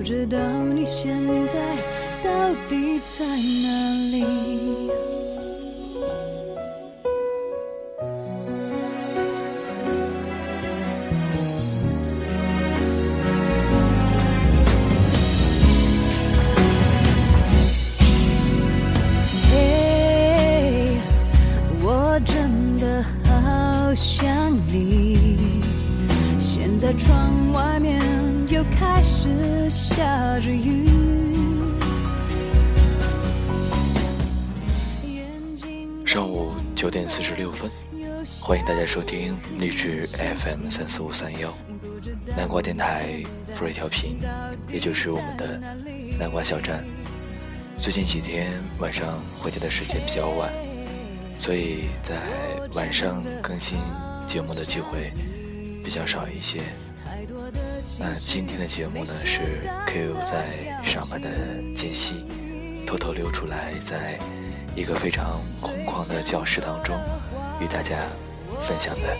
不知道你现在到底在哪里。嘿，我真的好想你。现在窗外面又开始下着雨。上午九点四十六分，欢迎大家收听励志 FM 三四五三幺南瓜电台 free 调频，也就是我们的南瓜小站。最近几天晚上回家的时间比较晚，所以在晚上更新节目的机会比较少一些。那今天的节目呢，是 Q 在上班的间隙偷偷溜出来，在一个非常空旷的教室当中与大家分享的。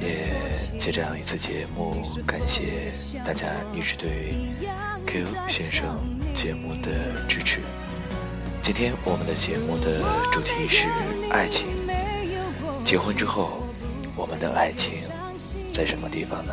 也借这样一次节目，感谢大家一直对 Q 先生节目的支持。今天我们的节目的主题是爱情。结婚之后，我们的爱情在什么地方呢？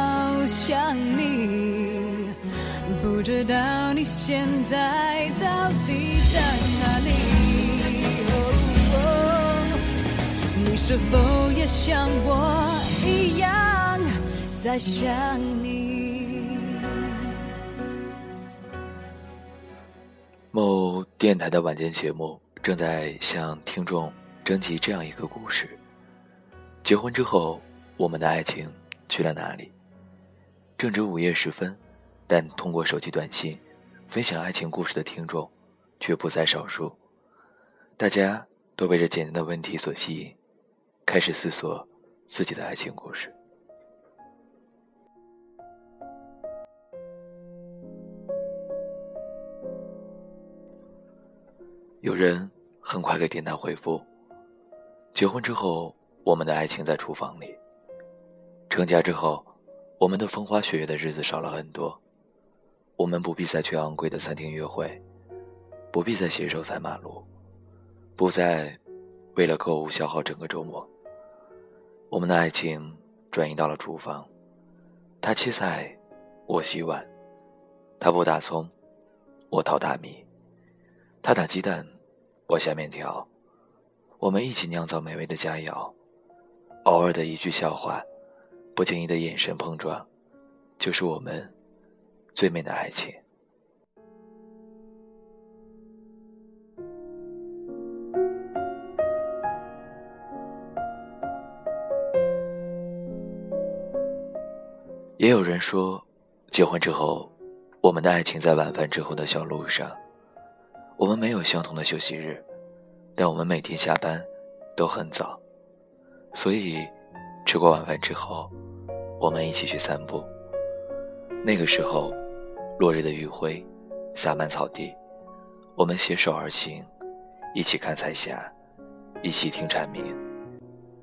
知道你现在到底在哪里？你是否也像我一样在想你？某电台的晚间节目正在向听众征集这样一个故事：结婚之后，我们的爱情去了哪里？正值午夜时分，但通过手机短信分享爱情故事的听众却不在少数。大家都被这简单的问题所吸引，开始思索自己的爱情故事。有人很快给电台回复：结婚之后，我们的爱情在厨房里；成家之后，我们的风花雪月的日子少了很多。我们不必再去昂贵的餐厅约会，不必再携手踩马路，不再为了购物消耗整个周末。我们的爱情转移到了厨房，他切菜，我洗碗；他剥大葱，我淘大米；他打鸡蛋，我下面条。我们一起酿造美味的佳肴，偶尔的一句笑话，不经意的眼神碰撞，就是我们最美的爱情。也有人说，结婚之后，我们的爱情在晚饭之后的小路上。我们没有相同的休息日，但我们每天下班都很早，所以吃过晚饭之后，我们一起去散步。那个时候，落日的余晖洒满草地，我们携手而行，一起看彩霞，一起听蝉鸣，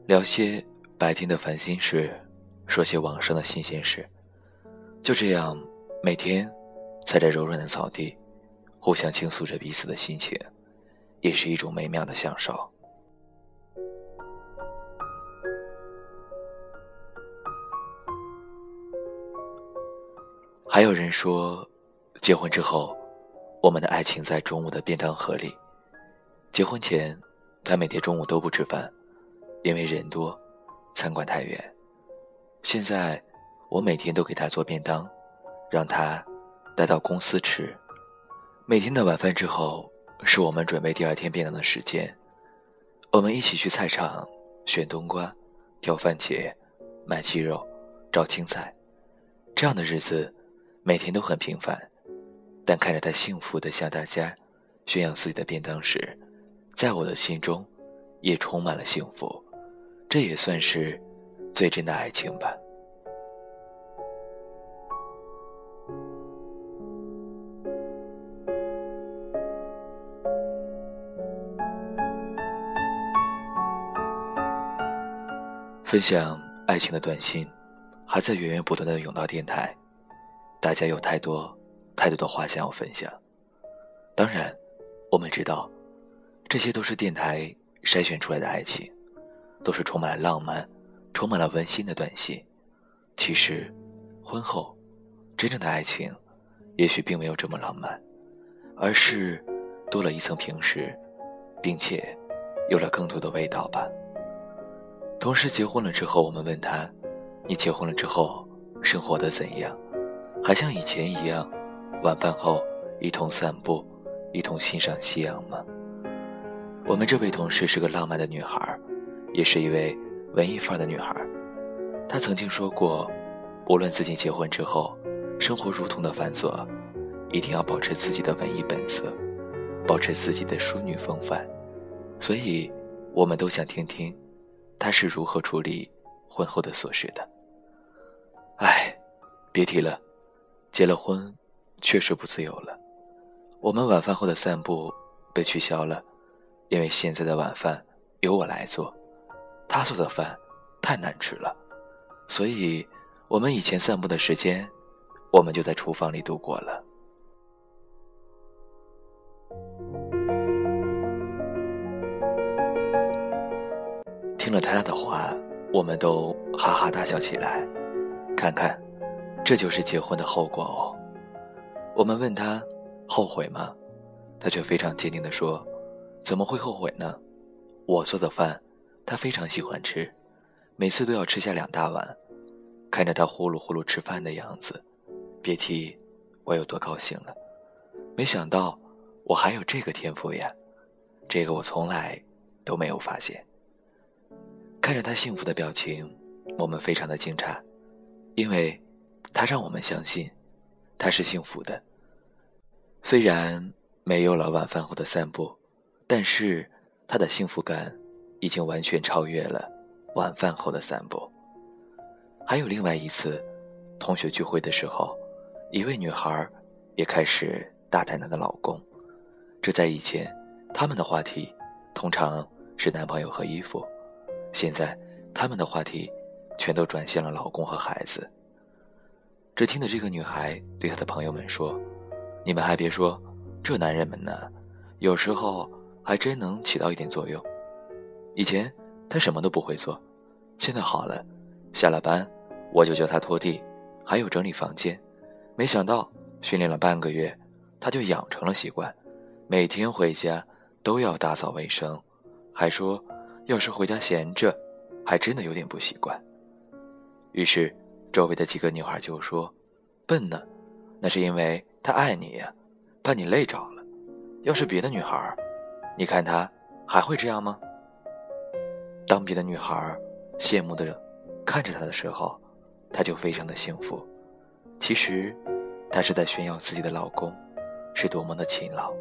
聊些白天的烦心事，说些网上的新鲜事。就这样，每天踩着柔软的草地。互相倾诉着彼此的心情，也是一种美妙的享受。还有人说，结婚之后，我们的爱情在中午的便当盒里。结婚前，他每天中午都不吃饭，因为人多，餐馆太远。现在，我每天都给他做便当，让他带到公司吃。每天的晚饭之后，是我们准备第二天便当的时间。我们一起去菜场选冬瓜、挑番茄、买鸡肉、找青菜。这样的日子，每天都很平凡，但看着他幸福的向大家宣扬自己的便当时，在我的心中也充满了幸福。这也算是最真的爱情吧。分享爱情的短信，还在源源不断的涌到电台。大家有太多太多的话想要分享。当然，我们知道，这些都是电台筛选出来的爱情，都是充满了浪漫、充满了温馨的短信。其实，婚后，真正的爱情，也许并没有这么浪漫，而是多了一层平时，并且有了更多的味道吧。同事结婚了之后，我们问他：“你结婚了之后，生活的怎样？还像以前一样，晚饭后一同散步，一同欣赏夕阳吗？”我们这位同事是个浪漫的女孩，也是一位文艺范儿的女孩。她曾经说过：“无论自己结婚之后，生活如同的繁琐，一定要保持自己的文艺本色，保持自己的淑女风范。”所以，我们都想听听。他是如何处理婚后的琐事的？唉，别提了，结了婚，确实不自由了。我们晚饭后的散步被取消了，因为现在的晚饭由我来做，他做的饭太难吃了，所以我们以前散步的时间，我们就在厨房里度过了。听了他的话，我们都哈哈大笑起来。看看，这就是结婚的后果哦。我们问他后悔吗？他却非常坚定地说：“怎么会后悔呢？我做的饭，他非常喜欢吃，每次都要吃下两大碗。看着他呼噜呼噜吃饭的样子，别提我有多高兴了。没想到我还有这个天赋呀，这个我从来都没有发现。”看着他幸福的表情，我们非常的惊诧，因为，他让我们相信，他是幸福的。虽然没有了晚饭后的散步，但是他的幸福感已经完全超越了晚饭后的散步。还有另外一次，同学聚会的时候，一位女孩也开始大谈她的老公。这在以前，他们的话题通常是男朋友和衣服。现在，他们的话题全都转向了老公和孩子。只听得这个女孩对她的朋友们说：“你们还别说，这男人们呢，有时候还真能起到一点作用。以前他什么都不会做，现在好了，下了班我就叫他拖地，还有整理房间。没想到训练了半个月，他就养成了习惯，每天回家都要打扫卫生，还说。”要是回家闲着，还真的有点不习惯。于是，周围的几个女孩就说：“笨呢，那是因为他爱你，怕你累着了。要是别的女孩，你看他还会这样吗？”当别的女孩羡慕的看着他的时候，他就非常的幸福。其实，他是在炫耀自己的老公是多么的勤劳。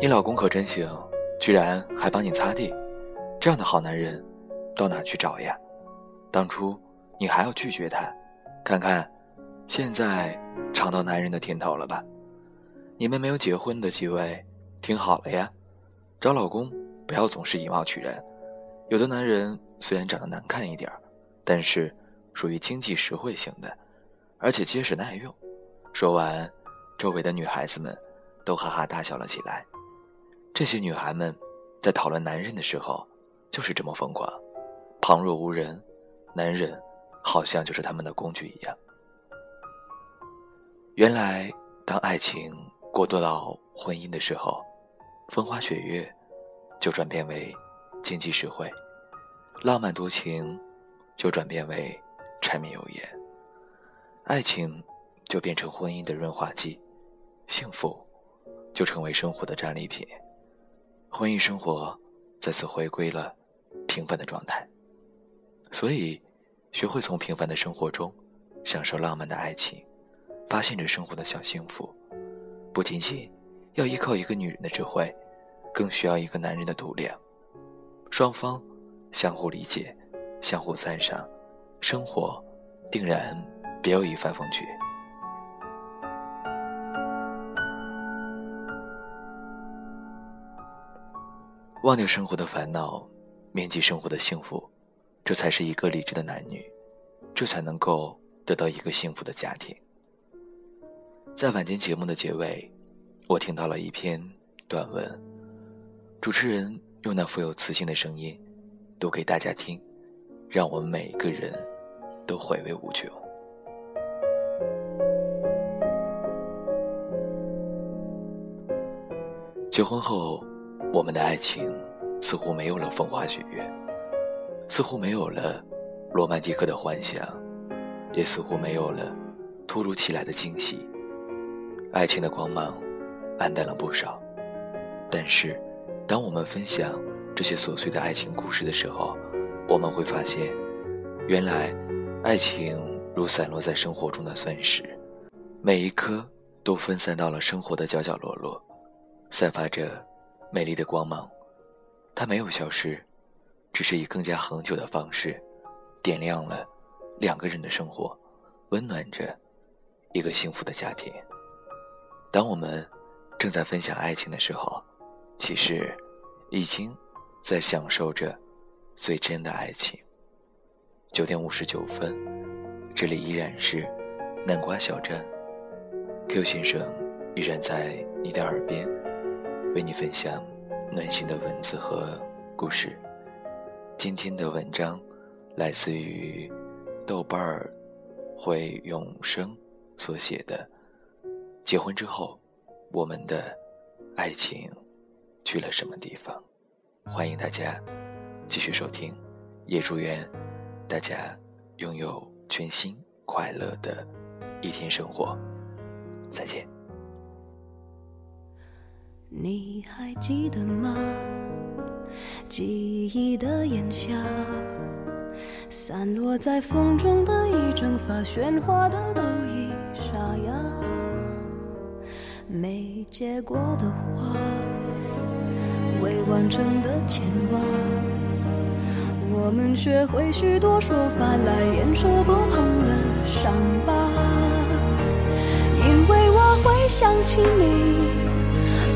你老公可真行，居然还帮你擦地，这样的好男人，到哪去找呀？当初你还要拒绝他，看看，现在尝到男人的甜头了吧？你们没有结婚的几位，听好了呀，找老公不要总是以貌取人。有的男人虽然长得难看一点但是属于经济实惠型的，而且结实耐用。说完，周围的女孩子们都哈哈大笑了起来。这些女孩们在讨论男人的时候，就是这么疯狂，旁若无人，男人好像就是他们的工具一样。原来，当爱情过渡到婚姻的时候，风花雪月就转变为经济实惠，浪漫多情就转变为柴米油盐，爱情就变成婚姻的润滑剂，幸福就成为生活的战利品。婚姻生活再次回归了平凡的状态，所以学会从平凡的生活中享受浪漫的爱情，发现着生活的小幸福，不仅仅要依靠一个女人的智慧，更需要一个男人的度量。双方相互理解，相互赞赏，生活定然别有一番风趣。忘掉生活的烦恼，铭记生活的幸福，这才是一个理智的男女，这才能够得到一个幸福的家庭。在晚间节目的结尾，我听到了一篇短文，主持人用那富有磁性的声音读给大家听，让我们每一个人都回味无穷。结婚后。我们的爱情似乎没有了风花雪月，似乎没有了罗曼蒂克的幻想，也似乎没有了突如其来的惊喜。爱情的光芒暗淡了不少。但是，当我们分享这些琐碎的爱情故事的时候，我们会发现，原来爱情如散落在生活中的钻石，每一颗都分散到了生活的角角落落，散发着。美丽的光芒，它没有消失，只是以更加恒久的方式，点亮了两个人的生活，温暖着一个幸福的家庭。当我们正在分享爱情的时候，其实已经在享受着最真的爱情。九点五十九分，这里依然是南瓜小站，Q 先生依然在你的耳边。为你分享暖心的文字和故事。今天的文章来自于豆瓣儿会永生所写的《结婚之后，我们的爱情去了什么地方》。欢迎大家继续收听，也祝愿大家拥有全新快乐的一天生活。再见。你还记得吗？记忆的炎夏，散落在风中的一整发喧哗的都已沙哑，没结果的花，未完成的牵挂，我们学会许多说法来掩饰不碰的伤疤，因为我会想起你。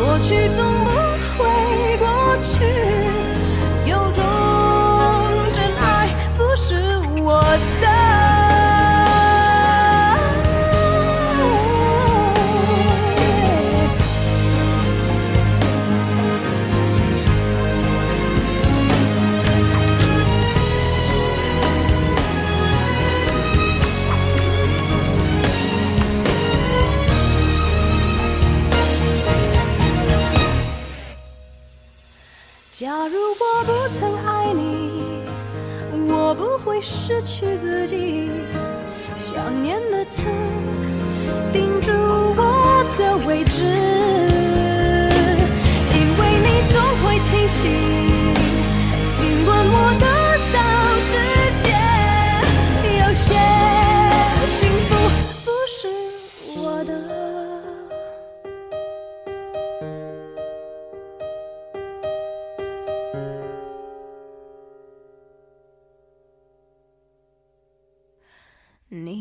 过去总不会过去，假如我不曾爱你，我不会失去自己。想念的刺钉住我的位置，因为你总会提醒，尽管我得到世界，有些幸福不是我的。